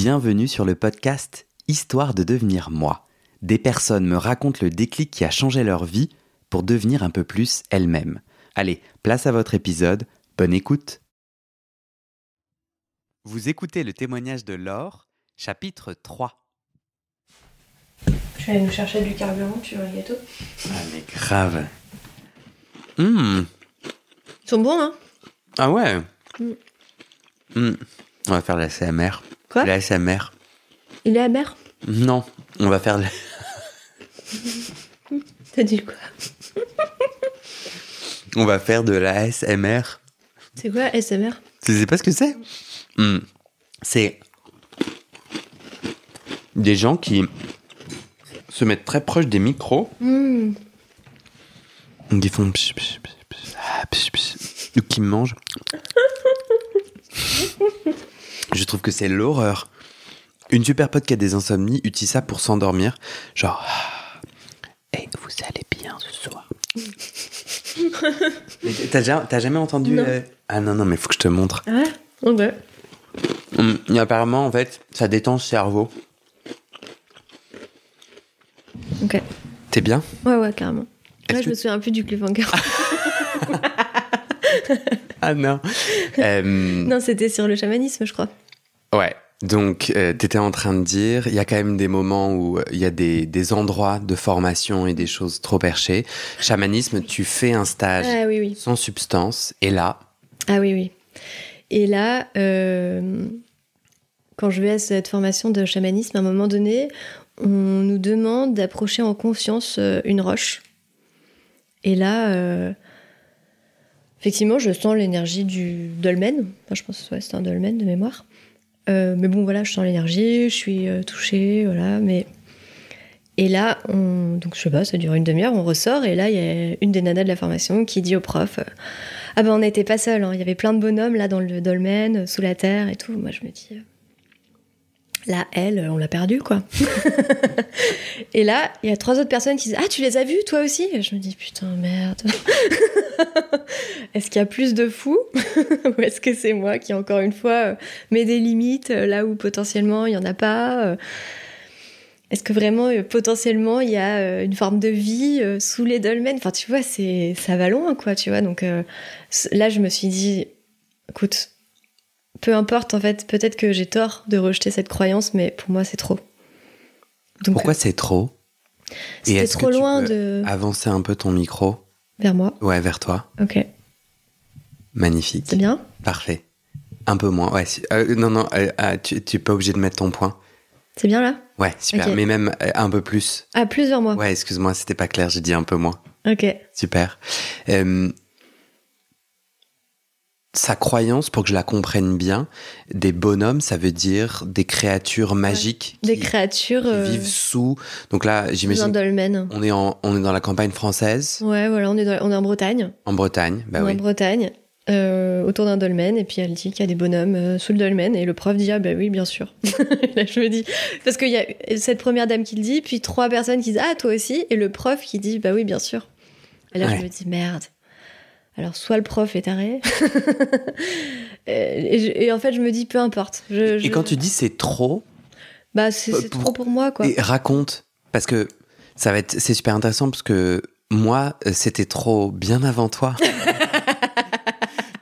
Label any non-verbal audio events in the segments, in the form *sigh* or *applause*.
Bienvenue sur le podcast Histoire de devenir moi. Des personnes me racontent le déclic qui a changé leur vie pour devenir un peu plus elles-mêmes. Allez, place à votre épisode, bonne écoute. Vous écoutez le témoignage de Laure, chapitre 3. Je vais aller nous chercher du carburant, tu veux un gâteau Ah mais grave. Hum, Ils sont bons, hein? Ah ouais? Mm. Hum, On va faire la CMR. Quoi La SMR. Il est amer Non, on va faire... la- *laughs* T'as dit quoi *laughs* On va faire de la ASMR. C'est quoi SMR Tu sais pas ce que c'est Hmm. C'est des gens qui se mettent très proches des micros. Hmm. Qui font psh, psh, psh, psh, ah, psh, psh, ou qui mangent. *laughs* Je trouve que c'est l'horreur. Une super pote qui a des insomnies utilise ça pour s'endormir. Genre, ah, et vous allez bien ce soir. *laughs* T'as ja- t'as jamais entendu Non. euh, Ah non, non, mais faut que je te montre. Ah ouais? Ok. Hum, et apparemment, en fait, ça détend le cerveau. Ok. T'es bien? Ouais, ouais, carrément. Ouais, je me souviens plus du cliffhanger. *laughs* Ah non. *laughs* Euh, non, c'était sur le chamanisme, je crois. Ouais. Donc, euh, t'étais en train de dire, il y a quand même des moments où euh, il y a des, des endroits de formation et des choses trop perchées. Chamanisme, tu fais un stage Ah oui, oui. sans substance, et là, Ah oui, oui. Et là, euh, quand je vais à cette formation de chamanisme, à un moment donné, on nous demande d'approcher en conscience euh, une roche. Et là, euh, effectivement, je sens l'énergie du dolmen. Enfin, je pense que ouais, c'est un dolmen de mémoire. Euh, mais bon, voilà, je sens l'énergie, je suis euh, touchée, voilà. Mais et là, on... donc je sais pas, ça dure une demi-heure, on ressort et là, il y a une des nanas de la formation qui dit au prof. euh, ah ben on n'était pas seuls, hein. il y avait plein de bonhommes là dans le dolmen, sous la terre et tout. Moi je me dis, là elle, on l'a perdue quoi. *laughs* et là, il y a trois autres personnes qui disent, ah tu les as vus toi aussi? Je me dis, putain merde. *laughs* est-ce qu'il y a plus de fous *laughs* Ou est-ce que c'est moi qui encore une fois euh, mets des limites euh, là où potentiellement il n'y en a pas euh, est-ce que vraiment, potentiellement, il y a une forme de vie sous les dolmens? Enfin, tu vois, c'est ça va loin, quoi, tu vois. Donc là, je me suis dit, écoute, peu importe, en fait, peut-être que j'ai tort de rejeter cette croyance, mais pour moi, c'est trop. Donc, pourquoi euh, c'est trop? C'était que trop tu loin peux de Avancer un peu ton micro? vers moi Ouais, vers toi. Ok, Magnifique. c'est bien? Parfait. Un peu moins. Ouais, euh, non, non, euh, ah, tu tu es pas obligé de mettre ton point. C'est bien là? Ouais, super. Mais même un peu plus. Ah, plus vers moi. Ouais, excuse-moi, c'était pas clair, j'ai dit un peu moins. Ok. Super. Euh, sa croyance, pour que je la comprenne bien, des bonhommes, ça veut dire des créatures magiques Des qui, créatures qui euh, vivent sous. Donc là, j'imagine, dolmen. on est en, on est dans la campagne française, Ouais, voilà, on est, dans- on est en Bretagne. en Bretagne. Bah en oui. Bretagne, euh, autour d'un dolmen, et puis elle dit qu'il y a des bonhommes euh, sous le dolmen, et le prof dit ah bah oui bien sûr. *laughs* Là je me dis parce qu'il y a cette première dame qui le dit, puis trois personnes qui disent ah toi aussi, et le prof qui dit bah oui bien sûr. Et là Ouais. je me dis merde. Alors soit le prof est taré, *laughs* et, je- et en fait je me dis peu importe. Je, Et quand tu dis c'est trop, bah c'est trop pour moi quoi. et raconte, parce que ça va être, c'est super intéressant parce que moi, euh, c'était trop bien avant toi. *laughs*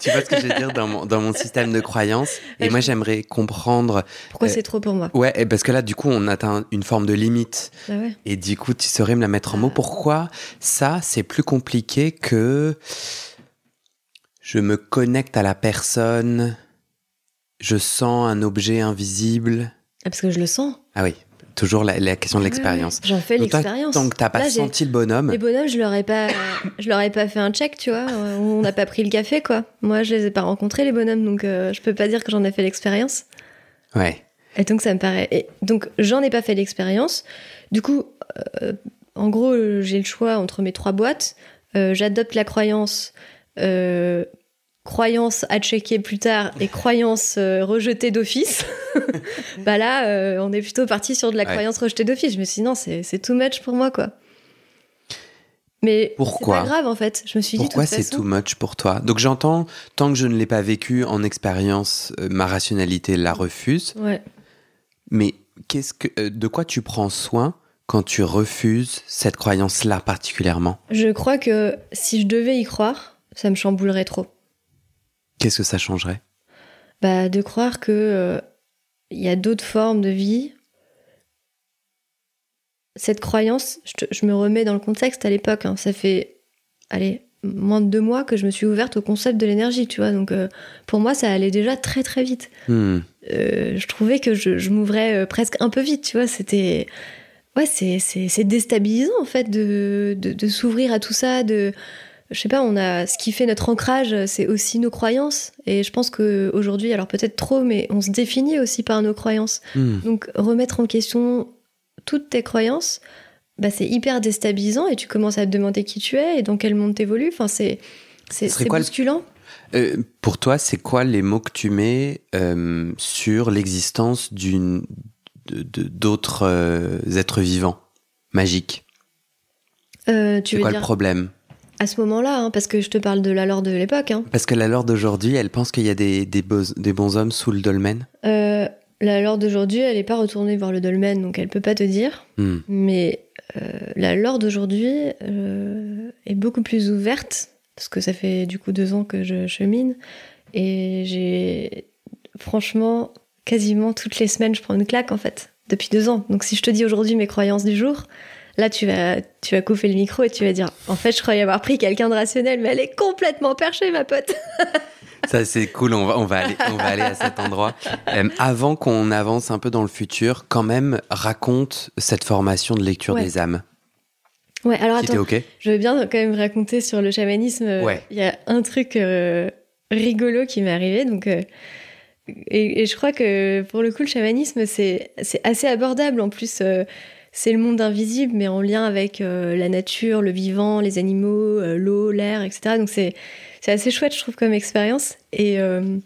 tu vois ce que je veux dire dans mon, dans mon système de croyance Et Ouais, moi, j'aimerais comprendre. Pourquoi euh, c'est trop pour moi? Ouais, et parce que là, du coup, on atteint une forme de limite. Bah ouais. Et du coup, tu saurais me la mettre en mots. Pourquoi ça, c'est plus compliqué que je me connecte à la personne, je sens un objet invisible. Ah, parce que je le sens. Ah oui, toujours la, la question de Ouais, l'expérience. J'en fais l'expérience. Tant que t'as pas Là, senti le bonhomme, Les bonhommes, je leur ai pas, *coughs* je leur ai pas fait un check, tu vois. On n'a pas pris le café, quoi. Moi, je les ai pas rencontrés, les bonhommes, donc euh, je peux pas dire que j'en ai fait l'expérience. ouais. Et donc, ça me paraît. Et donc, j'en ai pas fait l'expérience. Du coup, euh, en gros, j'ai le choix entre mes trois boîtes. Euh, J'adopte la croyance. Euh, croyance à checker plus tard et *laughs* croyance euh, rejetée d'office. *laughs* bah là, euh, on est plutôt parti sur de la Ouais. croyance rejetée d'office. Je me suis dit non, c'est too much pour moi, quoi. Mais Pourquoi c'est pas grave en fait. Je me suis dit Pourquoi c'est too much pour toi? Donc j'entends, tant que je ne l'ai pas vécu en expérience, euh, ma rationalité la refuse. Ouais. Mais qu'est-ce que, euh, de quoi tu prends soin quand tu refuses cette croyance-là particulièrement? Je crois que si je devais y croire, ça me chamboulerait trop. Qu'est-ce que ça changerait? Bah, De croire que euh, il y a d'autres formes de vie. Cette croyance, je, te- je me remets dans le contexte à l'époque. hein, ça fait, allez, moins de deux mois que je me suis ouverte au concept de l'énergie, tu vois. Donc, euh, pour moi, ça allait déjà très très vite. Hmm. Euh, je trouvais que je, je m'ouvrais euh, presque un peu vite, tu vois. C'était. Ouais, c'est déstabilisant, en fait, de, de, de s'ouvrir à tout ça. De, je sais pas, on a. Ce qui fait notre ancrage, c'est aussi nos croyances. Et je pense qu'aujourd'hui, alors peut-être trop, mais on se définit aussi par nos croyances. Hmm. Donc, remettre en question toutes tes croyances, bah, c'est hyper déstabilisant et tu commences à te demander qui tu es et dans quel monde t'évolues. Enfin, c'est. C'est, bousculant. Euh, pour toi, c'est quoi les mots que tu mets euh, sur l'existence d'une d'autres euh, êtres vivants magiques? Euh, C'est quoi dire le problème? À ce moment-là, hein, parce que je te parle de la lore de l'époque. Hein. Parce que la Lord d'aujourd'hui, elle pense qu'il y a des, des, beaux- des bons hommes sous le dolmen. Euh, la lore d'aujourd'hui, elle n'est pas retournée voir le dolmen, donc elle peut pas te dire. Hmm. Mais euh, la lore d'aujourd'hui euh, est beaucoup plus ouverte, parce que ça fait du coup deux ans que je chemine. Et j'ai, franchement, quasiment toutes les semaines, je prends une claque en fait, depuis deux ans. Donc si je te dis aujourd'hui mes croyances du jour, là tu vas, tu vas couper le micro et tu vas dire En fait, je croyais avoir pris quelqu'un de rationnel, mais elle est complètement perchée, ma pote. *laughs* Ça, c'est cool. On va, on, va aller, on va aller à cet endroit. Euh, avant qu'on avance un peu dans le futur, quand même, raconte cette formation de lecture Ouais. des âmes. Ouais, alors Si attends. Je veux bien quand même raconter sur le chamanisme. euh, Ouais. Il y a un truc euh, rigolo qui m'est arrivé. Donc, euh, et, et je crois que pour le coup, le chamanisme, c'est assez abordable. En plus, c'est le monde invisible, mais en lien avec euh, la nature, le vivant, les animaux, euh, l'eau, l'air, etc. Donc, c'est assez chouette, je trouve, comme expérience. Et, euh,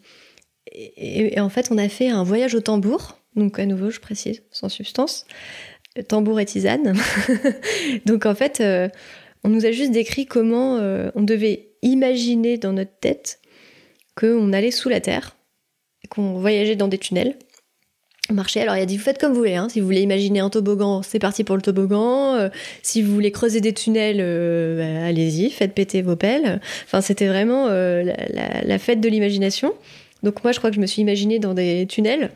et, et en fait, on a fait un voyage au tambour. Donc, à nouveau, je précise, sans substance. Tambour et tisane. *laughs* Donc, en fait, on nous a juste décrit comment on devait imaginer dans notre tête qu'on allait sous la terre, qu'on voyageait dans des tunnels. Alors il a dit, vous faites comme vous voulez, hein. si vous voulez imaginer un toboggan, c'est parti pour le toboggan, Euh, si vous voulez creuser des tunnels, euh, bah, allez-y, faites péter vos pelles. Enfin, c'était vraiment euh, la, fête de l'imagination. Donc moi, je crois que je me suis imaginée dans des tunnels.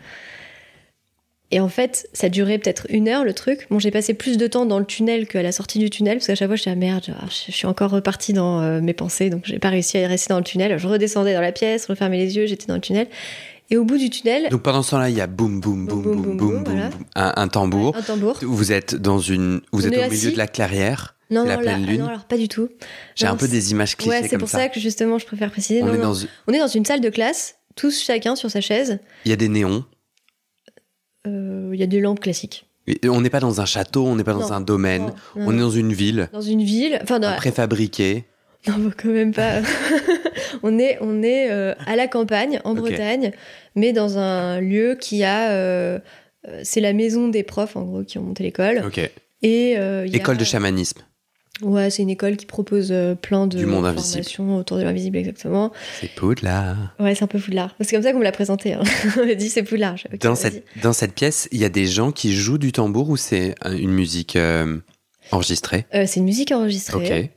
Et en fait, ça durait peut-être une heure le truc. Bon, j'ai passé plus de temps dans le tunnel qu'à la sortie du tunnel, parce qu'à chaque fois, je suis ah, merde, je suis encore repartie dans mes pensées, donc j'ai pas réussi à rester dans le tunnel. Je redescendais dans la pièce, refermais les yeux, j'étais dans le tunnel. Et au bout du tunnel, Donc pendant ce temps-là, il y a boum, boum, boum, boum, boum, boum, voilà. un, un tambour. un tambour. Vous êtes dans une, vous On êtes au milieu de la clairière. Non, la non, pleine lune. non, alors pas du tout. J'ai un peu des images clichés Ouais, c'est pour ça. ça. que justement, je préfère préciser. On Non, est dans, On est dans une salle de classe, tous chacun sur sa chaise. il y a des néons. Euh, Il y a des lampes classiques. Et On n'est pas dans un château, on n'est pas dans Non. un domaine. Non, non, On est dans une ville, dans une ville. Enfin, dans, un préfabriqué. Non, *laughs* quand même pas. *laughs* on est, on est euh, à la campagne, en. Bretagne, mais dans un lieu qui a. euh, euh, c'est la maison des profs, en gros, qui ont monté l'école. Ok. Et, euh, a- École de chamanisme. Ouais, c'est une école qui propose plein de Du monde invisible. formations autour de l'invisible, exactement. C'est Poudlard. Ouais, c'est un peu Poudlard. C'est comme ça qu'on me l'a présenté. Hein. *laughs* on m'a dit c'est Poudlard. Je fais, ok, Dans cette, dans cette pièce, il y a des gens qui jouent du tambour ou c'est une musique enregistrée? C'est une musique enregistrée Ok.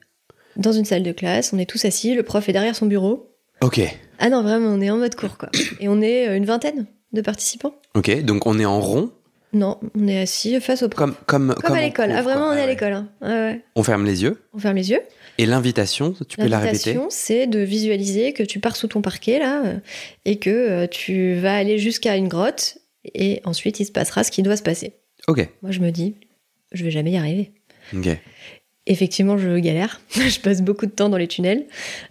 Dans une salle de classe. On est tous assis. Le prof est derrière son bureau. Ok. Ah non, vraiment, on est en mode cours, quoi. *coughs* Et on est euh, une vingtaine de participants. Ok. Donc on est en rond, Non, on est assis face au prof. comme comme Comme, à l'école. Ah, vraiment, on est à l'école. hein. Ouais, ouais. On ferme les yeux. On ferme les yeux. Et l'invitation, tu peux la répéter L'invitation, c'est de visualiser que tu pars sous ton parquet, là, euh, et que euh, tu vas aller jusqu'à une grotte, et ensuite, il se passera ce qui doit se passer. Ok. Moi, je me dis, je vais jamais y arriver. Ok. Effectivement, je galère. *laughs* je passe beaucoup de temps dans les tunnels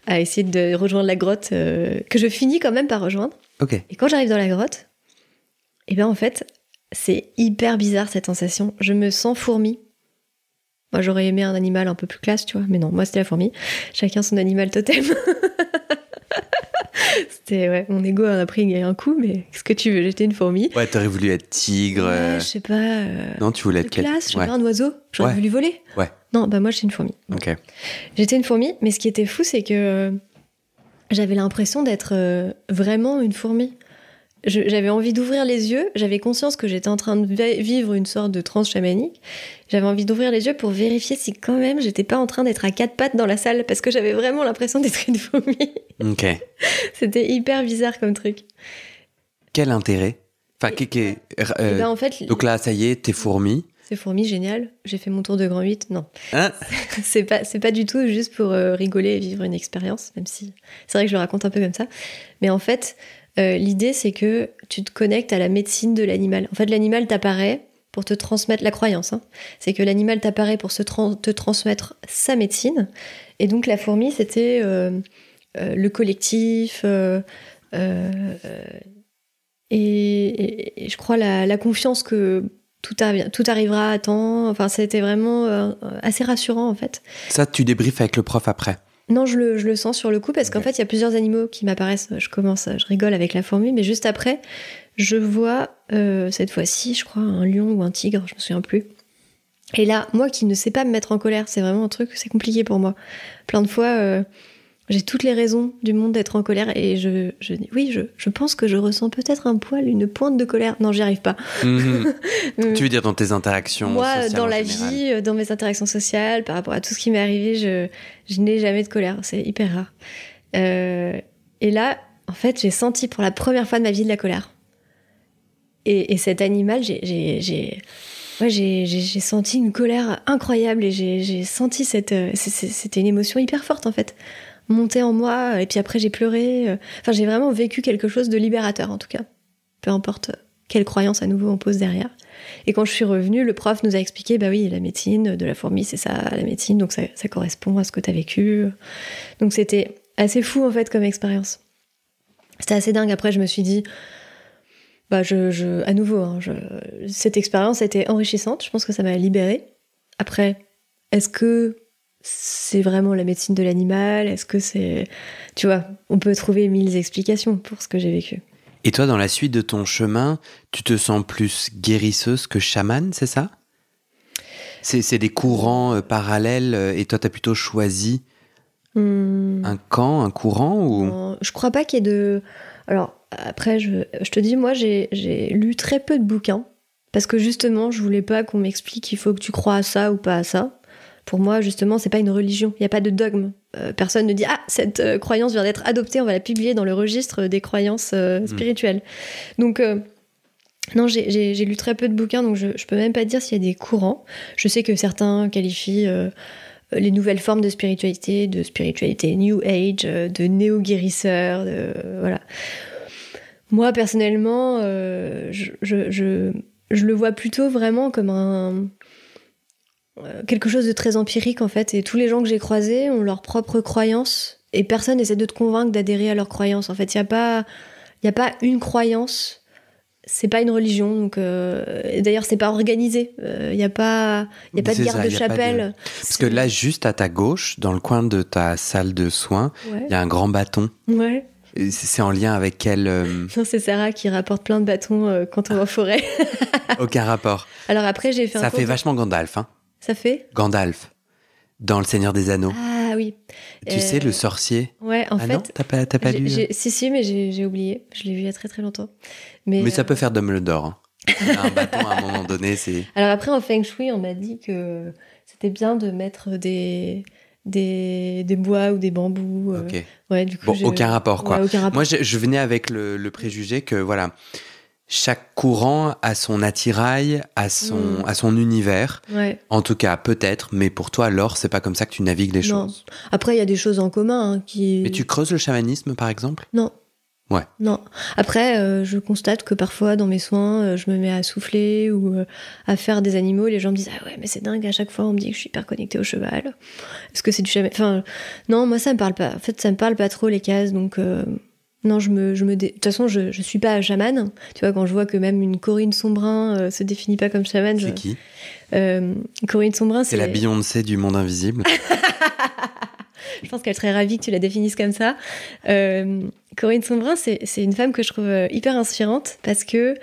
à essayer de rejoindre la grotte euh, que je finis quand même par rejoindre. Ok. Et quand j'arrive dans la grotte, eh bien en fait, c'est hyper bizarre cette sensation. Je me sens fourmi. Moi, j'aurais aimé un animal un peu plus classe, tu vois, mais non, moi c'était la fourmi. Chacun son animal totem. *laughs* c'était ouais, mon ego en a pris un coup, mais qu'est-ce que tu veux J'étais une fourmi. Ouais, t'aurais voulu être tigre. euh, Ouais, je sais pas. euh, Non, tu voulais être quel classe, je Ouais. pas, un oiseau. J'aurais Ouais. voulu voler. Ouais. Non, bah moi je suis une fourmi. Ok. J'étais une fourmi, mais ce qui était fou, c'est que euh, j'avais l'impression d'être euh, vraiment une fourmi. J'avais envie d'ouvrir les yeux. J'avais conscience que j'étais en train de vivre une sorte de transe chamanique. J'avais envie d'ouvrir les yeux pour vérifier si quand même j'étais pas en train d'être à quatre pattes dans la salle parce que j'avais vraiment l'impression d'être une fourmi. *laughs* Ok. *laughs* C'était hyper bizarre comme truc. Quel intérêt? Enfin, euh, ben, en fait, donc là, ça y est, t'es fourmi. C'est fourmi, génial. J'ai fait mon tour de grand 8. Non. Hein? *laughs* C'est pas, c'est pas du tout juste pour euh, rigoler et vivre une expérience, même si c'est vrai que je le raconte un peu comme ça. Mais en fait, euh, l'idée, c'est que tu te connectes à la médecine de l'animal. En fait, l'animal t'apparaît pour te transmettre la croyance. Hein. C'est que l'animal t'apparaît pour te transmettre sa médecine. Et donc, la fourmi, c'était euh, euh, le collectif. Et, je crois la, la confiance que tout, tout, arrivera à temps. Enfin, c'était vraiment assez rassurant en fait. Ça, tu débriefes avec le prof après non, je le, je le, sens sur le coup parce qu'en fait, il y a plusieurs animaux qui m'apparaissent. Je commence, je rigole avec la fourmi, mais juste après, je vois euh, cette fois-ci, je crois, un lion ou un tigre, je me souviens plus. Et là, moi qui ne sais pas me mettre en colère, c'est vraiment un truc, c'est compliqué pour moi. Plein de fois, euh, j'ai toutes les raisons du monde d'être en colère et je, je dis oui, je, je, pense que je ressens peut-être un poil, une pointe de colère. Non, j'y arrive pas. Mhm. *laughs* tu veux dire dans tes interactions Moi, dans la vie, euh, dans mes interactions sociales, par rapport à tout ce qui m'est arrivé, je, je n'ai jamais de colère. C'est hyper rare. Euh, et là, en fait, j'ai senti pour la première fois de ma vie de la colère. Et, et cet animal, j'ai ouais, j'ai senti une colère incroyable et j'ai senti cette. Euh, c'était une émotion hyper forte en fait monté en moi, et puis après j'ai pleuré. Euh. Enfin, j'ai vraiment vécu quelque chose de libérateur en tout cas. Peu importe quelle croyance à nouveau on pose derrière. Et quand je suis revenue, le prof nous a expliqué, bah oui, la médecine de la fourmi, c'est ça, la médecine, donc ça, correspond à ce que tu as vécu. Donc c'était assez fou en fait comme expérience. C'était assez dingue. Après, je me suis dit, bah je, à nouveau, hein, cette expérience a été enrichissante. Je pense que ça m'a libérée. Après, est-ce que c'est vraiment la médecine de l'animal Est-ce que c'est... Tu vois, on peut trouver mille explications pour ce que j'ai vécu. Et toi, dans la suite de ton chemin, tu te sens plus guérisseuse que chamane, c'est ça? C'est, des courants euh, parallèles euh, et toi, tu as plutôt choisi hmm. un camp, un courant ou... je crois pas qu'il y ait de... Alors, après, je, je te dis, moi, j'ai, j'ai lu très peu de bouquins parce que justement, je voulais pas qu'on m'explique qu'il faut que tu crois à ça ou pas à ça. Pour moi, justement, c'est pas une religion. Il n'y a pas de dogme. Euh, personne ne dit ah cette euh, croyance vient d'être adoptée, on va la publier dans le registre des croyances euh, hmm. spirituelles. Donc non, j'ai lu très peu de bouquins, donc je, je peux même pas dire s'il y a des courants. Je sais que certains qualifient les nouvelles formes de spiritualité, de spiritualité New Age, de néo-guérisseur, voilà. Moi, personnellement, je, je, je, je, le vois plutôt vraiment comme un, quelque chose de très empirique en fait. Et tous les gens que j'ai croisés ont leurs propres croyances et personne n'essaie de te convaincre d'adhérer à leurs croyances. En fait, il n'y a, pas, y a pas une croyance. C'est pas une religion, donc euh, d'ailleurs c'est pas organisé. Il euh, n'y a pas, y a pas de garde de chapelle. Parce que là, juste à ta gauche, dans le coin de ta salle de soins, il y a un grand bâton. Ouais. C'est en lien avec quel *laughs* Non, c'est Sarah qui rapporte plein de bâtons quand on va en forêt. Aucun rapport. *laughs* Alors après, j'ai fait. Ça fait vachement Gandalf, hein ça fait Gandalf, dans Le Seigneur des Anneaux. Ah oui. Tu sais, le euh, sorcier. Ouais, en ah fait. Non, t'as pas, pas lu euh Si, si, mais j'ai oublié. Je l'ai vu il y a très très longtemps. Mais, mais ça euh, peut faire Dumbledore. Hein. un bâton à un moment donné, c'est. *laughs* Alors après, en Feng Shui, on m'a dit que c'était bien de mettre des. Des, des, bois ou des bambous. Ok. Ouais, du coup, bon, aucun rapport, quoi. Moi, je, je, venais avec le, le préjugé que, voilà, chaque courant a son attirail, a son, mm. à son univers. En tout cas, peut-être, mais pour toi, alors, c'est pas comme ça que tu navigues les choses. Après, il y a des choses en commun hein, qui. Mais tu creuses le chamanisme, par exemple? Non. Ouais. Non. Après, euh, je constate que parfois, dans mes soins, euh, je me mets à souffler ou euh, à faire des animaux. Les gens me disent Ah ouais, mais c'est dingue, à chaque fois, on me dit que je suis hyper connectée au cheval. Est-ce que c'est du cheval Enfin, non, moi, ça me parle pas. En fait, ça me parle pas trop, les cases, donc. Non, je me, je me de toute façon, je, je suis pas chamane. Tu vois, quand je vois que même une Corinne Sombrin euh, se définit pas comme chamane. C'est qui? Euh, Corinne Sombrin, c'est la Beyoncé du monde invisible. *laughs* je pense qu'elle serait ravie que tu la définisses comme ça. Euh, Corinne Sombrin, c'est une femme que je trouve hyper inspirante parce que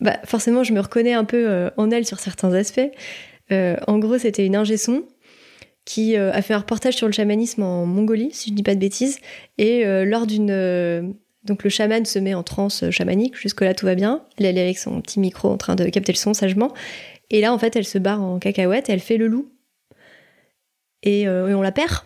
bah, forcément, je me reconnais un peu en elle sur certains aspects. en gros, c'était une ingé son qui euh, a fait un reportage sur le chamanisme en Mongolie, si je ne dis pas de bêtises, et euh, lors d'une euh, Donc le chaman se met en transe chamanique, jusque-là tout va bien. Elle est avec son petit micro en train de capter le son sagement. Et là, en fait, elle se barre en cacahuète elle fait le loup. Et, et on la perd.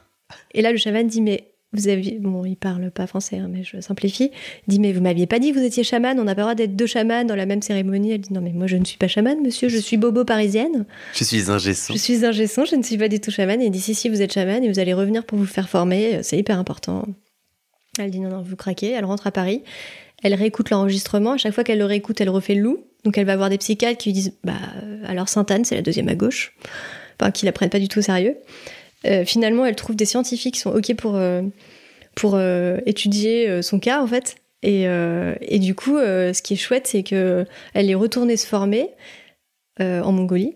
Et là, le chaman dit Mais vous avez. Bon, il parle pas français, hein, mais je simplifie. Il dit Mais vous m'aviez pas dit que vous étiez chaman On n'a pas le droit d'être deux chamans dans la même cérémonie. Elle dit Non, mais moi, je ne suis pas chaman, monsieur, je suis bobo parisienne. Je suis un gesson. Je suis un gesson, je ne suis pas du tout chaman. Et il dit Si, si, vous êtes chaman et vous allez revenir pour vous faire former, c'est hyper important. Elle dit Non, non, vous craquez. Elle rentre à Paris. Elle réécoute l'enregistrement. À chaque fois qu'elle le réécoute, elle refait le loup. Donc elle va voir des psychiatres qui lui disent Bah, alors Sainte-Anne, c'est la deuxième à gauche. Enfin, qui la prennent pas du tout au sérieux. Euh, finalement, elle trouve des scientifiques qui sont OK pour, euh, pour euh, étudier son cas, en fait. Et, et du coup, ce qui est chouette, c'est que elle est retournée se former en Mongolie.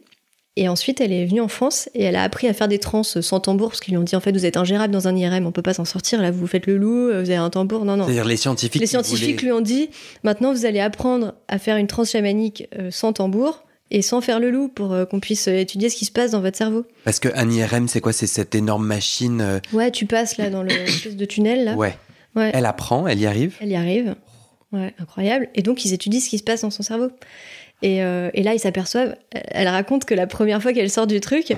Et ensuite, elle est venue en France et elle a appris à faire des trans sans tambour parce qu'ils lui ont dit en fait, vous êtes ingérable dans un IRM, on peut pas s'en sortir. Là, vous faites le loup, vous avez un tambour. Non, non. C'est-à-dire les scientifiques. Les scientifiques voulaient- lui ont dit maintenant, vous allez apprendre à faire une transe chamanique sans tambour et sans faire le loup pour euh, qu'on puisse euh, étudier ce qui se passe dans votre cerveau. Parce que un IRM, c'est quoi? C'est cette énorme machine. euh, Ouais, tu passes là dans le *coughs* espèce de tunnel là. Ouais. Ouais. Elle apprend, elle y arrive. Elle y arrive. Ouais, incroyable. Et donc, ils étudient ce qui se passe dans son cerveau. Et, euh, et là, ils s'aperçoivent, elle raconte que la première fois qu'elle sort du truc,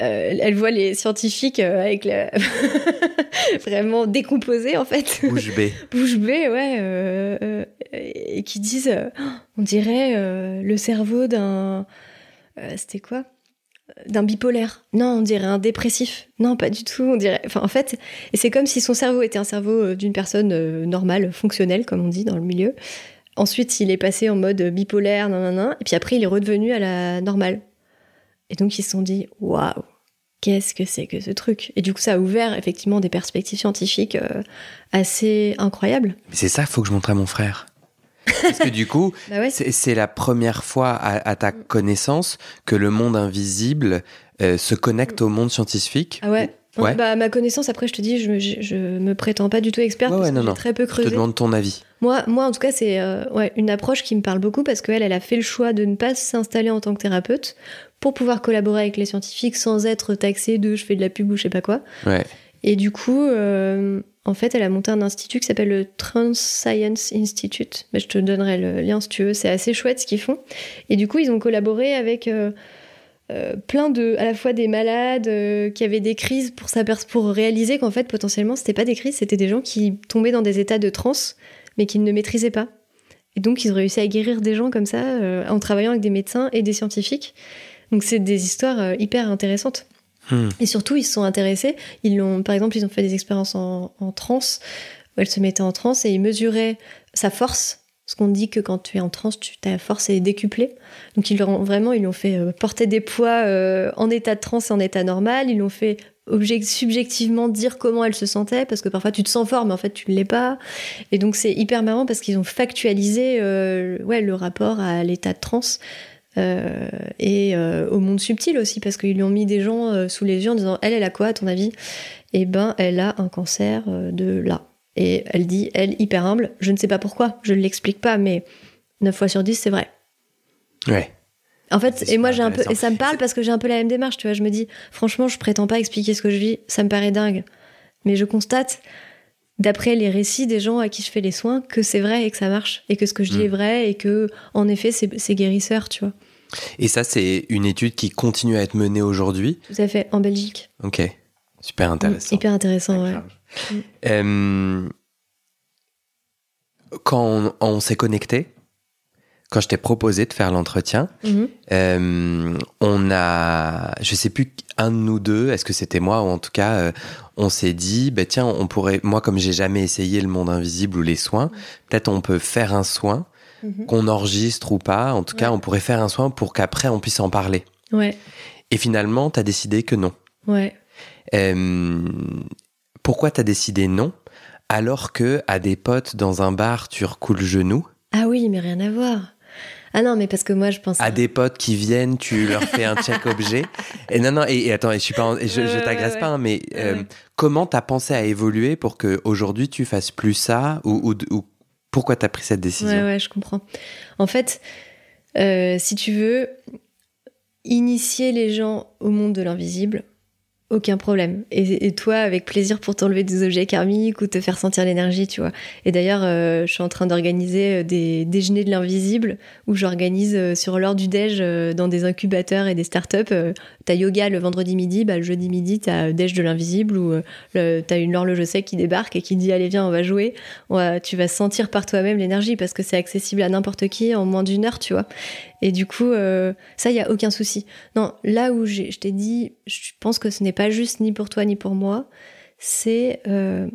euh, elle voit les scientifiques euh, avec la... *laughs* vraiment décomposés, en fait. Bouche bée. *laughs* Bouche bée, ouais. euh, et qui disent, euh, on dirait euh, le cerveau d'un... C'était quoi? D'un bipolaire. Non, on dirait un dépressif. Non, pas du tout. On dirait. Enfin, en fait, et c'est comme si son cerveau était un cerveau d'une personne normale, fonctionnelle, comme on dit dans le milieu. Ensuite, il est passé en mode bipolaire, nan, nan, nan, et puis après, il est redevenu à la normale. Et donc, ils se sont dit, waouh, qu'est-ce que c'est que ce truc? Et du coup, ça a ouvert effectivement des perspectives scientifiques euh, assez incroyables. Mais c'est ça, faut que je montre à mon frère. Parce que du coup, *laughs* Bah ouais, c'est la première fois à, à ta connaissance que le monde invisible euh, se connecte au monde scientifique. Ah ouais. Ouais. Bah, à ma connaissance, après, je te dis, je, je, je me prétends pas du tout experte Ouais, parce non, que non. très peu Je te creusé. demande ton avis. Moi, moi, en tout cas, c'est euh, ouais, une approche qui me parle beaucoup parce qu'elle, elle a fait le choix de ne pas s'installer en tant que thérapeute pour pouvoir collaborer avec les scientifiques sans être taxée de je fais de la pub ou je sais pas quoi. Ouais. Et du coup, euh, en fait, elle a monté un institut qui s'appelle le Trans Science Institute. Mais je te donnerai le lien si tu veux. C'est assez chouette ce qu'ils font. Et du coup, ils ont collaboré avec euh, euh, plein de, à la fois des malades qui avaient des crises pour, pour réaliser qu'en fait, potentiellement, c'était pas des crises, c'était des gens qui tombaient dans des états de transe, mais qu'ils ne maîtrisaient pas. Et donc, ils ont réussi à guérir des gens comme ça en travaillant avec des médecins et des scientifiques. Donc, c'est des histoires euh, hyper intéressantes. Hmm. Et surtout, ils se sont intéressés. Ils l'ont, par exemple, ils ont fait des expériences en, en transe, où elle se mettait en transe et ils mesuraient sa force. Parce qu'on dit que quand tu es en transe, tu, ta force est décuplée. Donc, ils l'ont vraiment, ils l'ont fait euh, porter des poids euh, en état de transe et en état normal. Ils l'ont fait object- subjectivement dire comment elle se sentait, parce que parfois tu te sens fort, mais en fait tu ne l'es pas. Et donc, c'est hyper marrant parce qu'ils ont factualisé euh, ouais, le rapport à l'état de transe. Euh, et euh, au monde subtil aussi, parce qu'ils lui ont mis des gens euh, sous les yeux en disant Elle, elle a quoi à ton avis? Eh ben, elle a un cancer de là. Et elle dit, elle, hyper humble, je ne sais pas pourquoi, je ne l'explique pas, mais 9 fois sur 10, c'est vrai. Ouais. En fait, et moi j'ai un peu, et ça me parle parce que j'ai un peu la même démarche, tu vois. Je me dis, franchement, je prétends pas expliquer ce que je vis, ça me paraît dingue. Mais je constate, d'après les récits des gens à qui je fais les soins, que c'est vrai et que ça marche, et que ce que je dis Mm. est vrai, et que, en effet, c'est guérisseur, tu vois. Et ça, c'est une étude qui continue à être menée aujourd'hui. Tout à fait, en Belgique. Ok. Super intéressant. Hyper intéressant, ouais. Mm. Euh, quand on, on s'est connecté, quand je t'ai proposé de faire l'entretien, Mhm. euh, on a, je sais plus, un de nous deux, est-ce que c'était moi ou en tout cas, euh, on s'est dit, bah tiens, on pourrait, moi comme j'ai jamais essayé le monde invisible ou les soins, peut-être on peut faire un soin, Mhm. qu'on enregistre ou pas, en tout cas, on pourrait faire un soin pour qu'après on puisse en parler. Ouais, Et finalement, t'as décidé que non. ouais. Euh, pourquoi t'as décidé non alors que à des potes dans un bar tu recoules le genou? Ah oui, mais rien à voir. Ah non, mais parce que moi, je pense. à des potes qui viennent tu leur fais un check *laughs* objet et non non et, et attends et je suis pas en- et je, Ouais, je ouais, t'agresse ouais, pas hein, mais Ouais, euh, comment t'as pensé à évoluer pour que aujourd'hui tu fasses plus ça ou, ou, ou pourquoi t'as pris cette décision Ouais, ouais, je comprends. En fait, euh, si tu veux initier les gens au monde de l'invisible, aucun problème. Et, toi, avec plaisir pour t'enlever des objets karmiques ou te faire sentir l'énergie, tu vois. Et d'ailleurs, euh, je suis en train d'organiser euh, des déjeuners de l'invisible où j'organise sur l'heure du déj dans des incubateurs et des startups. T'as yoga le vendredi midi, bah, le jeudi midi, t'as déj de l'invisible où t'as une horloge sec qui débarque et qui dit allez viens, on va jouer. tu vas sentir par toi-même l'énergie parce que c'est accessible à n'importe qui en moins d'une heure, tu vois. Et du coup, euh, ça, il y a aucun souci. Non, là où je t'ai dit, je pense que ce n'est pas juste ni pour toi ni pour moi, c'est euh,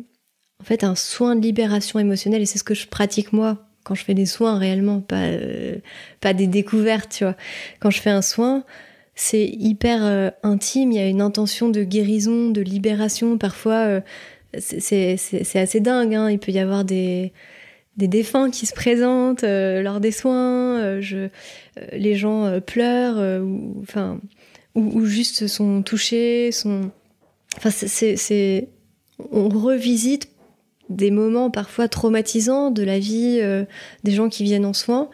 en fait un soin de libération émotionnelle et c'est ce que je pratique moi quand je fais des soins réellement, pas, euh, pas des découvertes, tu vois. Quand je fais un soin, c'est hyper intime, il y a une intention de guérison, de libération. Parfois, c'est assez dingue, hein. il peut y avoir des des défunts qui se présentent euh, lors des soins, euh, euh, les gens pleurent ou ou, juste sont touchés, on revisite des moments parfois traumatisants de la vie des gens qui viennent en soins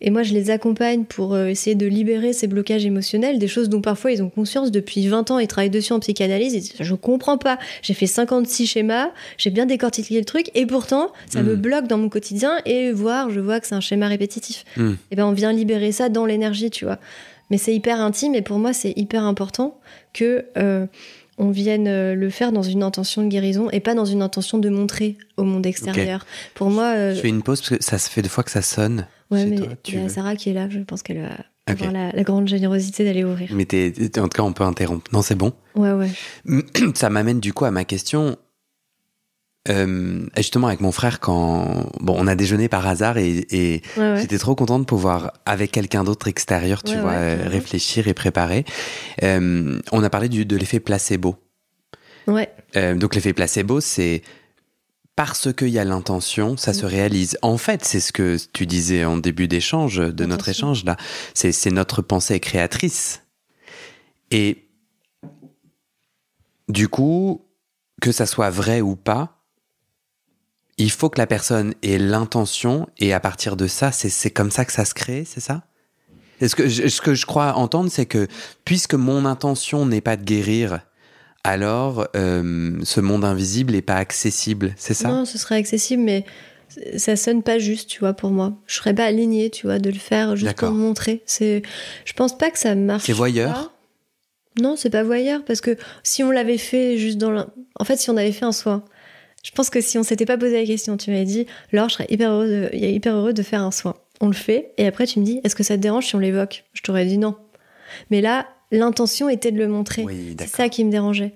et moi, je les accompagne pour euh, essayer de libérer ces blocages émotionnels, des choses dont parfois ils ont conscience depuis 20 ans, ils travaillent dessus en psychanalyse, et je comprends pas. J'ai fait 56 schémas, j'ai bien décortiqué le truc, et pourtant, ça me hmm. bloque dans mon quotidien, et voir, je vois que c'est un schéma répétitif. Hmm. Et ben, on vient libérer ça dans l'énergie, tu vois. Mais c'est hyper intime, et pour moi, c'est hyper important que euh, on vienne euh, le faire dans une intention de guérison et pas dans une intention de montrer au monde extérieur. Pour moi, je fais une pause parce que ça se fait deux fois que ça sonne. Ouais, mais il y a Sarah qui est là, je pense qu'elle va avoir la, grande générosité d'aller ouvrir. Mais en tout cas, on peut interrompre. Non, c'est bon Ouais, ouais. *clears throat* Ça m'amène du coup à ma question. Euh, justement, avec mon frère, quand bon, on a déjeuné par hasard et, j'étais trop contente de pouvoir, avec quelqu'un d'autre extérieur, tu vois, réfléchir et préparer. Euh, on a parlé du, de l'effet placebo. Ouais. Euh, donc l'effet placebo, c'est parce qu'il y a l'intention, ça se réalise. En fait, c'est ce que tu disais en début d'échange, de notre échange là. C'est notre pensée créatrice. Et du coup, que ça soit vrai ou pas, il faut que la personne ait l'intention et à partir de ça, c'est comme ça que ça se crée, c'est ça? Ce que, ce que je crois entendre, c'est que puisque mon intention n'est pas de guérir, alors euh, ce monde invisible n'est pas accessible, c'est ça? Non, ce serait accessible, mais ça sonne pas juste, tu vois, pour moi. Je serais pas alignée, tu vois, de le faire juste pour montrer. C'est, je pense pas que ça marche. C'est voyeur? Non, c'est pas voyeur parce que si on l'avait fait juste dans, la... en fait, si on avait fait un soin, je pense que si on s'était pas posé la question, tu m'avais dit, Laure, je serais hyper heureux, de... hyper heureux de faire un soin. On le fait, et après tu me dis, est-ce que ça te dérange si on l'évoque? Je t'aurais dit non. Mais là, l'intention était de le montrer. c'est ça qui me dérangeait.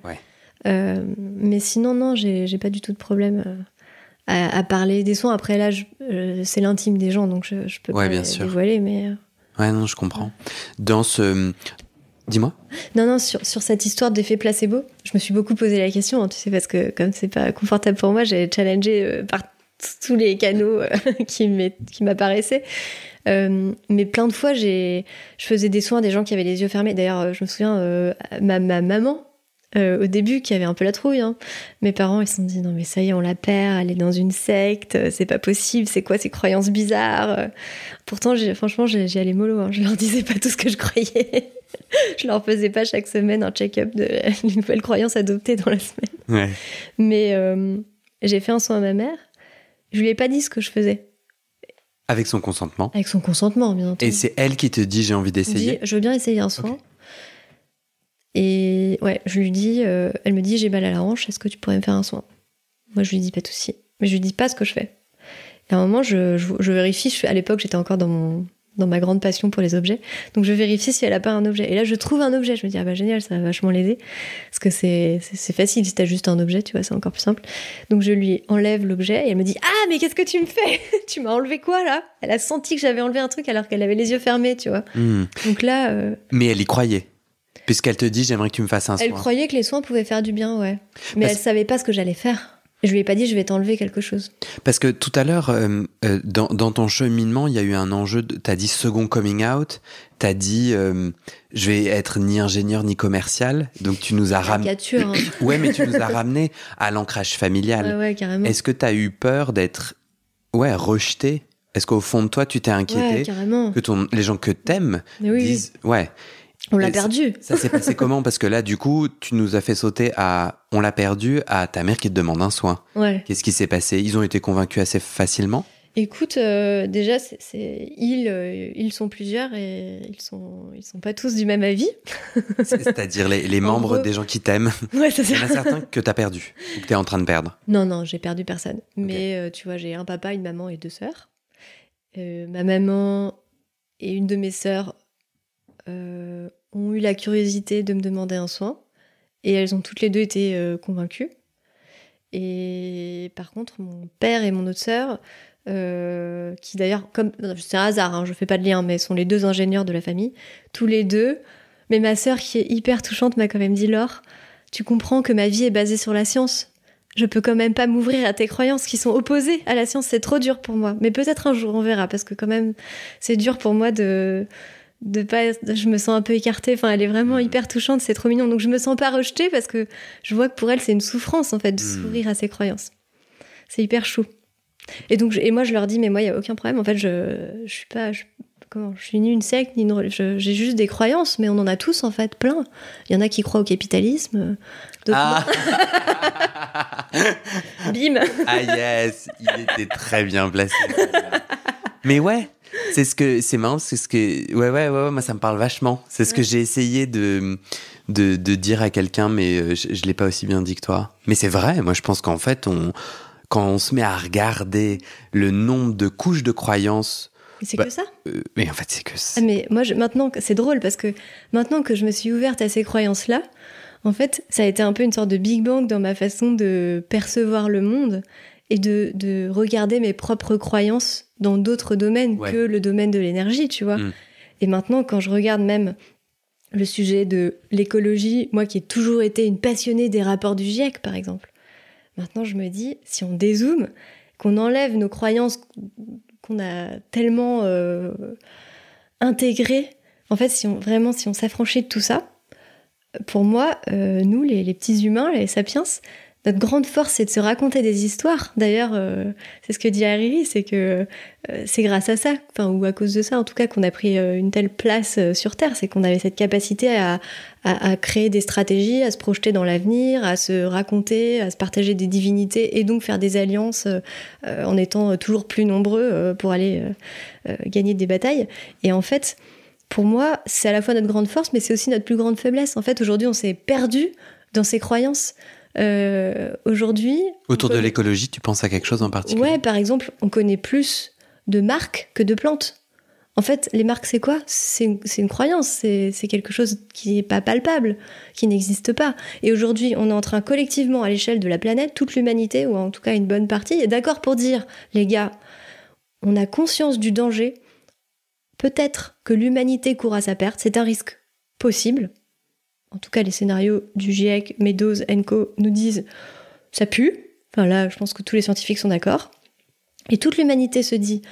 Euh, mais sinon, non, j'ai pas du tout de problème euh, à, parler des soins. Après, là, euh, c'est l'intime des gens, donc je, je peux pas bien dévoiler. Mais... Ouais, non, je comprends. Dans ce. Dis-moi. Non, non, sur, sur cette histoire d'effet placebo, je me suis beaucoup posé la question, hein, tu sais, parce que comme c'est pas confortable pour moi, j'ai challengé par tous les canaux *laughs* qui m'apparaissaient. Euh, mais plein de fois, j'ai, je faisais des soins à des gens qui avaient les yeux fermés. D'ailleurs, euh, je me souviens, euh, ma, ma, maman, au début, qui avait un peu la trouille. Hein. Mes parents, ils se sont dit non mais ça y est, on la perd, elle est dans une secte, c'est pas possible, c'est quoi ces croyances bizarres Pourtant, franchement, j'y allais mollo, hein. je leur disais pas tout ce que je croyais. *laughs* je leur faisais pas chaque semaine un check-up de *laughs* les nouvelles croyances adoptées dans la semaine. Ouais. Mais j'ai fait un soin à ma mère, je lui ai pas dit ce que je faisais. Avec son consentement Avec son consentement, bien entendu. Et c'est elle qui te dit j'ai envie d'essayer Je veux bien essayer un soin. Et ouais, je lui dis, euh, elle me dit j'ai mal à la hanche, est-ce que tu pourrais me faire un soin? Moi je lui dis pas de souci. Mais je lui dis pas ce que je fais. Et à un moment, je, je vérifie, je, à l'époque j'étais encore dans mon, dans ma grande passion pour les objets. Donc je vérifie si elle a pas un objet. Et là, je trouve un objet. Je me dis, ah bah génial, ça va vachement l'aider. Parce que c'est, facile si t'as juste un objet, tu vois, c'est encore plus simple. Donc je lui enlève l'objet et elle me dit, ah, mais qu'est-ce que tu me fais? *laughs* Tu m'as enlevé quoi là? Elle a senti que j'avais enlevé un truc alors qu'elle avait les yeux fermés, tu vois. Hmm. Donc là. Euh, mais elle y croyait. Puisqu'elle te dit, j'aimerais que tu me fasses un soin. Elle croyait que les soins pouvaient faire du bien, ouais. Mais elle savait pas ce que j'allais faire. Je lui ai pas dit je vais t'enlever quelque chose. Parce que tout à l'heure, euh, euh, dans, ton cheminement, il y a eu un enjeu. Tu as dit second coming out. Tu as dit euh, je vais être ni ingénieur ni commercial. Donc tu nous as ramené. Hein. *coughs* ouais, mais tu nous as ramené à l'ancrage familial. Ouais, carrément. Est-ce que tu as eu peur d'être ouais rejeté? Est-ce qu'au fond de toi, tu t'es inquiété? Ouais, carrément. que ton, les gens que t'aimes disent ouais On l'a ça- perdu. Ça s'est passé comment? Parce que là, du coup, tu nous as fait sauter à on l'a perdu à ta mère qui te demande un soin. Ouais. Qu'est-ce qui s'est passé? Ils ont été convaincus assez facilement? Écoute, euh, déjà, c'est, c'est- ils, euh, ils sont plusieurs et ils sont, ils sont pas tous du même avis. C'est- C'est-à-dire les, *laughs* membres gros- des gens qui t'aiment. Ouais, ça Il y en a certains que t'as perdu ou que t'es en train de perdre. Non, non, j'ai perdu personne. Mais euh, tu vois, j'ai un papa, une maman et deux sœurs. Ma maman et une de mes sœurs euh, ont eu la curiosité de me demander un soin. Et elles ont toutes les deux été euh, convaincues. Et par contre, mon père et mon autre sœur, euh, qui d'ailleurs, comme c'est un hasard, hein, je fais pas de lien, mais sont les deux ingénieurs de la famille, tous les deux. Mais ma sœur, qui est hyper touchante, m'a quand même dit Laure, tu comprends que ma vie est basée sur la science je peux quand même pas m'ouvrir à tes croyances qui sont opposées à la science. C'est trop dur pour moi. Mais peut-être un jour, on verra, parce que quand même, c'est dur pour moi de de pas. Je me sens un peu écartée. Enfin, elle est vraiment hyper touchante. C'est trop mignon. Donc je me sens pas rejetée parce que je vois que pour elle, c'est une souffrance en fait de Mm. s'ouvrir à ses croyances. C'est hyper chou. Et donc, et moi, je leur dis, mais moi, il y a aucun problème. En fait, je, je suis pas. je- comment Je suis ni une secte ni une. J'ai juste des croyances, mais on en a tous en fait plein. Il y en a qui croient au capitalisme. Ah. *laughs* Bim. ah yes, il était très bien placé. Mais ouais, c'est ce que c'est marrant, c'est ce que ouais ouais ouais, ouais, moi ça me parle vachement. C'est ce que j'ai essayé de, de de dire à quelqu'un, mais euh, je, je l'ai pas aussi bien dit que toi. Mais c'est vrai, moi je pense qu'en fait on quand on se met à regarder le nombre de couches de croyances, c'est Bah, que ça? euh, mais en fait c'est que Ah, ça. mais moi, je, maintenant, c'est drôle parce que maintenant que je me suis ouverte à ces croyances-là, en fait, ça a été un peu une sorte de Big Bang dans ma façon de percevoir le monde et de, de regarder mes propres croyances dans d'autres domaines Ouais. que le domaine de l'énergie, tu vois. Mm. Et maintenant, quand je regarde même le sujet de l'écologie, moi qui ai toujours été une passionnée des rapports du GIEC, par exemple, maintenant je me dis, si on dézoome, qu'on enlève nos croyances qu'on a tellement euh, intégrées, en fait, si on, vraiment, si on s'affranchit de tout ça, pour moi, euh, nous, les, les petits humains, les sapiens, notre grande force, c'est de se raconter des histoires. D'ailleurs, euh, c'est ce que dit Hariri, c'est que euh, c'est grâce à ça, enfin, ou à cause de ça, en tout cas, qu'on a pris euh, une telle place sur Terre. C'est qu'on avait cette capacité à, à- créer des stratégies, à se projeter dans l'avenir, à se raconter, à se partager des divinités et donc faire des alliances en étant toujours plus nombreux pour aller gagner des batailles. Et en fait, pour moi, c'est à la fois notre grande force, mais c'est aussi notre plus grande faiblesse. En fait, aujourd'hui, on s'est perdu dans ces croyances. Euh, aujourd'hui, Autour de l'écologie, tu penses à quelque chose en particulier? Ouais, par exemple, on connaît plus de marques que de plantes. En fait, les marques, c'est quoi? C'est une, une croyance, c'est c'est quelque chose qui n'est pas palpable, qui n'existe pas. Et aujourd'hui, on est en train collectivement, à l'échelle de la planète, toute l'humanité, ou en tout cas une bonne partie, est d'accord pour dire, les gars, on a conscience du danger. Peut-être que l'humanité court à sa perte, c'est un risque possible. En tout cas, les scénarios du GIEC, Meadows, Co nous disent ça pue. Enfin là, je pense que tous les scientifiques sont d'accord. Et toute l'humanité se dit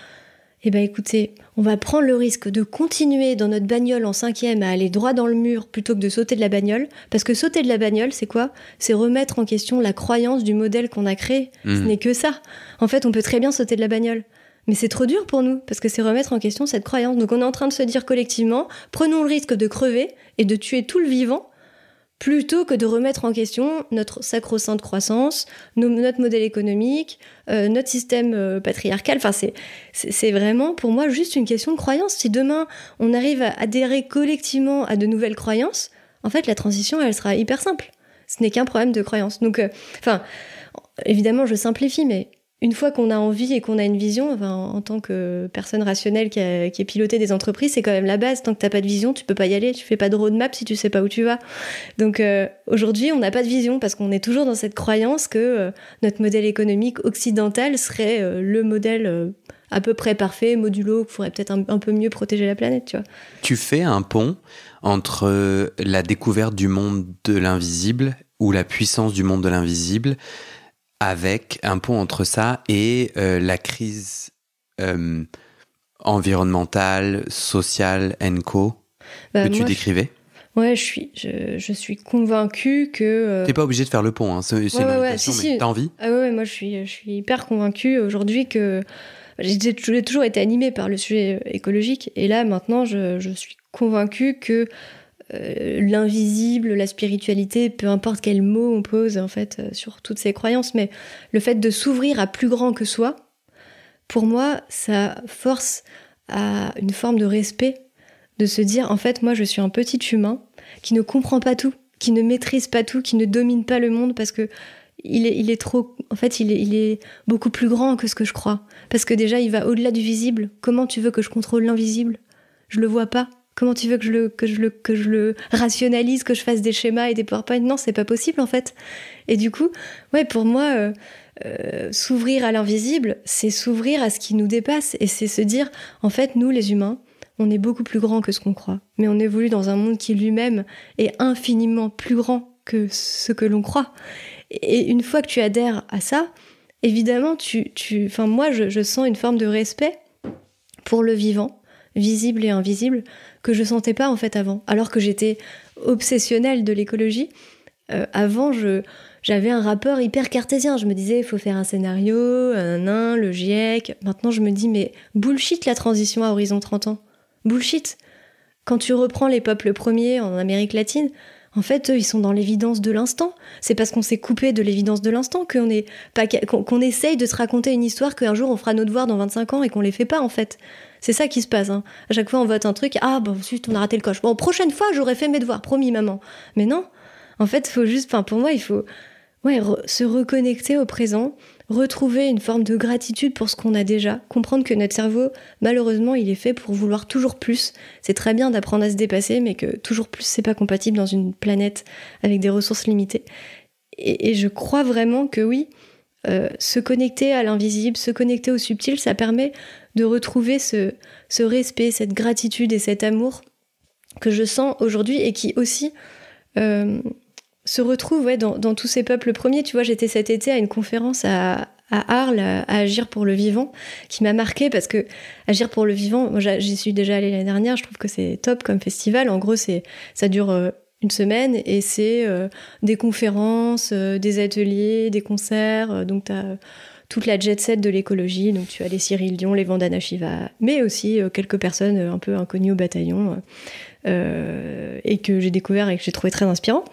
eh ben écoutez, on va prendre le risque de continuer dans notre bagnole en cinquième à aller droit dans le mur plutôt que de sauter de la bagnole. Parce que sauter de la bagnole, c'est quoi? C'est remettre en question la croyance du modèle qu'on a créé. Ce Mhm. n'est que ça. En fait, on peut très bien sauter de la bagnole. Mais c'est trop dur pour nous, parce que c'est remettre en question cette croyance. Donc on est en train de se dire collectivement, prenons le risque de crever et de tuer tout le vivant, plutôt que de remettre en question notre sacro-sainte croissance, notre modèle économique, euh, notre système euh, patriarcal. Enfin, c'est vraiment pour moi juste une question de croyance. Si demain on arrive à adhérer collectivement à de nouvelles croyances, en fait la transition elle sera hyper simple. Ce n'est qu'un problème de croyance. Donc, euh, enfin, évidemment je simplifie, mais une fois qu'on a envie et qu'on a une vision, enfin, en tant que personne rationnelle qui a, qui a piloté des entreprises, c'est quand même la base. Tant que t'as pas de vision, tu peux pas y aller. Tu fais pas de roadmap si tu sais pas où tu vas. Donc euh, aujourd'hui, on n'a pas de vision parce qu'on est toujours dans cette croyance que euh, notre modèle économique occidental serait euh, le modèle à peu près parfait, modulo, qui pourrait peut-être un, un peu mieux protéger la planète, tu vois. Tu fais un pont entre la découverte du monde de l'invisible ou la puissance du monde de l'invisible avec un pont entre ça et euh, la crise euh, environnementale, sociale, co Bah, que tu moi, je- décrivais. Ouais, je suis, je, je suis convaincue que. euh, T'es pas obligé de faire le pont, hein, c'est Ouais, une ouais, si, mais si. t'as envie Ah ouais, moi je suis, je suis hyper convaincue aujourd'hui que j'ai j'ai toujours été animée par le sujet écologique et là maintenant je, je suis convaincue que euh, l'invisible, la spiritualité, peu importe quel mot on pose en fait euh, sur toutes ces croyances, mais le fait de s'ouvrir à plus grand que soi, pour moi, ça force à une forme de respect, de se dire en fait moi je suis un petit humain qui ne comprend pas tout, qui ne maîtrise pas tout, qui ne domine pas le monde parce que il est, trop, en fait, il est beaucoup plus grand que ce que je crois. Parce que déjà, il va au-delà du visible. Comment tu veux que je contrôle l'invisible? Je le vois pas. Comment tu veux que je le, que je le, que je le rationalise, que je fasse des schémas et des PowerPoint? Non, c'est pas possible en fait. Et du coup, ouais, pour moi, euh, euh, s'ouvrir à l'invisible, c'est s'ouvrir à ce qui nous dépasse et c'est se dire, en fait, nous les humains, on est beaucoup plus grand que ce qu'on croit. Mais on évolue dans un monde qui lui-même est infiniment plus grand que ce que l'on croit. Et une fois que tu adhères à ça, évidemment, tu, tu, enfin moi, je, je sens une forme de respect pour le vivant, visible et invisible, que je sentais pas en fait avant. Alors que j'étais obsessionnelle de l'écologie, euh, avant je j'avais un rapport hyper cartésien. Je me disais, il faut faire un scénario, un nain, le GIEC. Maintenant, je me dis, mais bullshit la transition à horizon 30 ans. Bullshit. Quand tu reprends les peuples premiers en Amérique latine, en fait, eux, ils sont dans l'évidence de l'instant. C'est parce qu'on s'est coupé de l'évidence de l'instant qu'on est pas qu'on essaye de se raconter une histoire qu'un jour on fera nos devoirs dans 25 ans et qu'on les fait pas en fait. C'est ça qui se passe. Hein. À chaque fois, on vote un truc. Ah, bon, ensuite, on a raté le coche. Bon, prochaine fois, j'aurais fait mes devoirs. Promis, maman. Mais non. En fait, faut juste, enfin, pour moi, il faut, ouais, se reconnecter au présent, retrouver une forme de gratitude pour ce qu'on a déjà, comprendre que notre cerveau, malheureusement, il est fait pour vouloir toujours plus. C'est très bien d'apprendre à se dépasser, mais que toujours plus, c'est pas compatible dans une planète avec des ressources limitées. Et, je crois vraiment que oui, euh, se connecter à l'invisible, se connecter au subtil, ça permet de retrouver ce, ce respect, cette gratitude et cet amour que je sens aujourd'hui et qui aussi euh, se retrouve ouais, dans, dans, tous ces peuples premiers. Tu vois, j'étais cet été à une conférence à, à Arles, à, Agir pour le vivant, qui m'a marqué parce que Agir pour le vivant, moi j'y suis déjà allée l'année dernière, je trouve que c'est top comme festival. En gros, c'est ça dure euh, une semaine et c'est euh, des conférences, euh, des ateliers, des concerts. donc tu as toute la jet set de l'écologie. Donc tu as les Cyril Dion, les Vandana Shiva, mais aussi quelques personnes un peu inconnues au bataillon et que j'ai découvert et que j'ai trouvé très inspirant.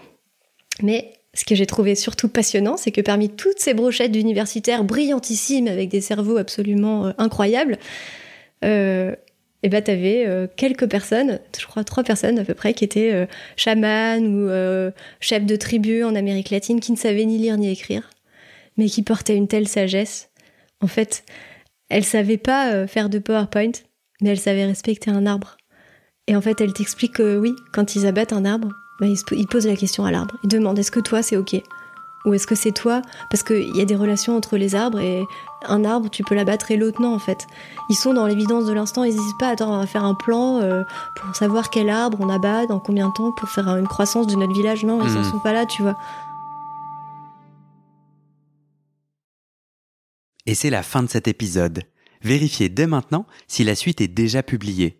Mais ce que j'ai trouvé surtout passionnant, c'est que parmi toutes ces brochettes d'universitaires brillantissimes avec des cerveaux absolument euh, incroyables, euh, et eh ben t'avais euh, quelques personnes, je crois trois personnes à peu près, qui étaient euh, chamanes ou euh, chefs de tribu en Amérique latine, qui ne savaient ni lire ni écrire, mais qui portaient une telle sagesse. En fait, elles savaient pas faire de PowerPoint, mais elles savaient respecter un arbre. Et en fait, elles t'expliquent que oui, quand ils abattent un arbre, bah, il, pose la question à l'arbre. Il demande est-ce que toi c'est ok? Ou est-ce que c'est toi? Parce qu'il y a des relations entre les arbres et un arbre, tu peux l'abattre et l'autre non en fait. Ils sont dans l'évidence de l'instant, ils disent pas attends, on va faire un plan euh, pour savoir quel arbre on abat, dans combien de temps, pour faire une croissance de notre village. Non, ils ne hmm. sont pas là, tu vois. Et c'est la fin de cet épisode. Vérifiez dès maintenant si la suite est déjà publiée.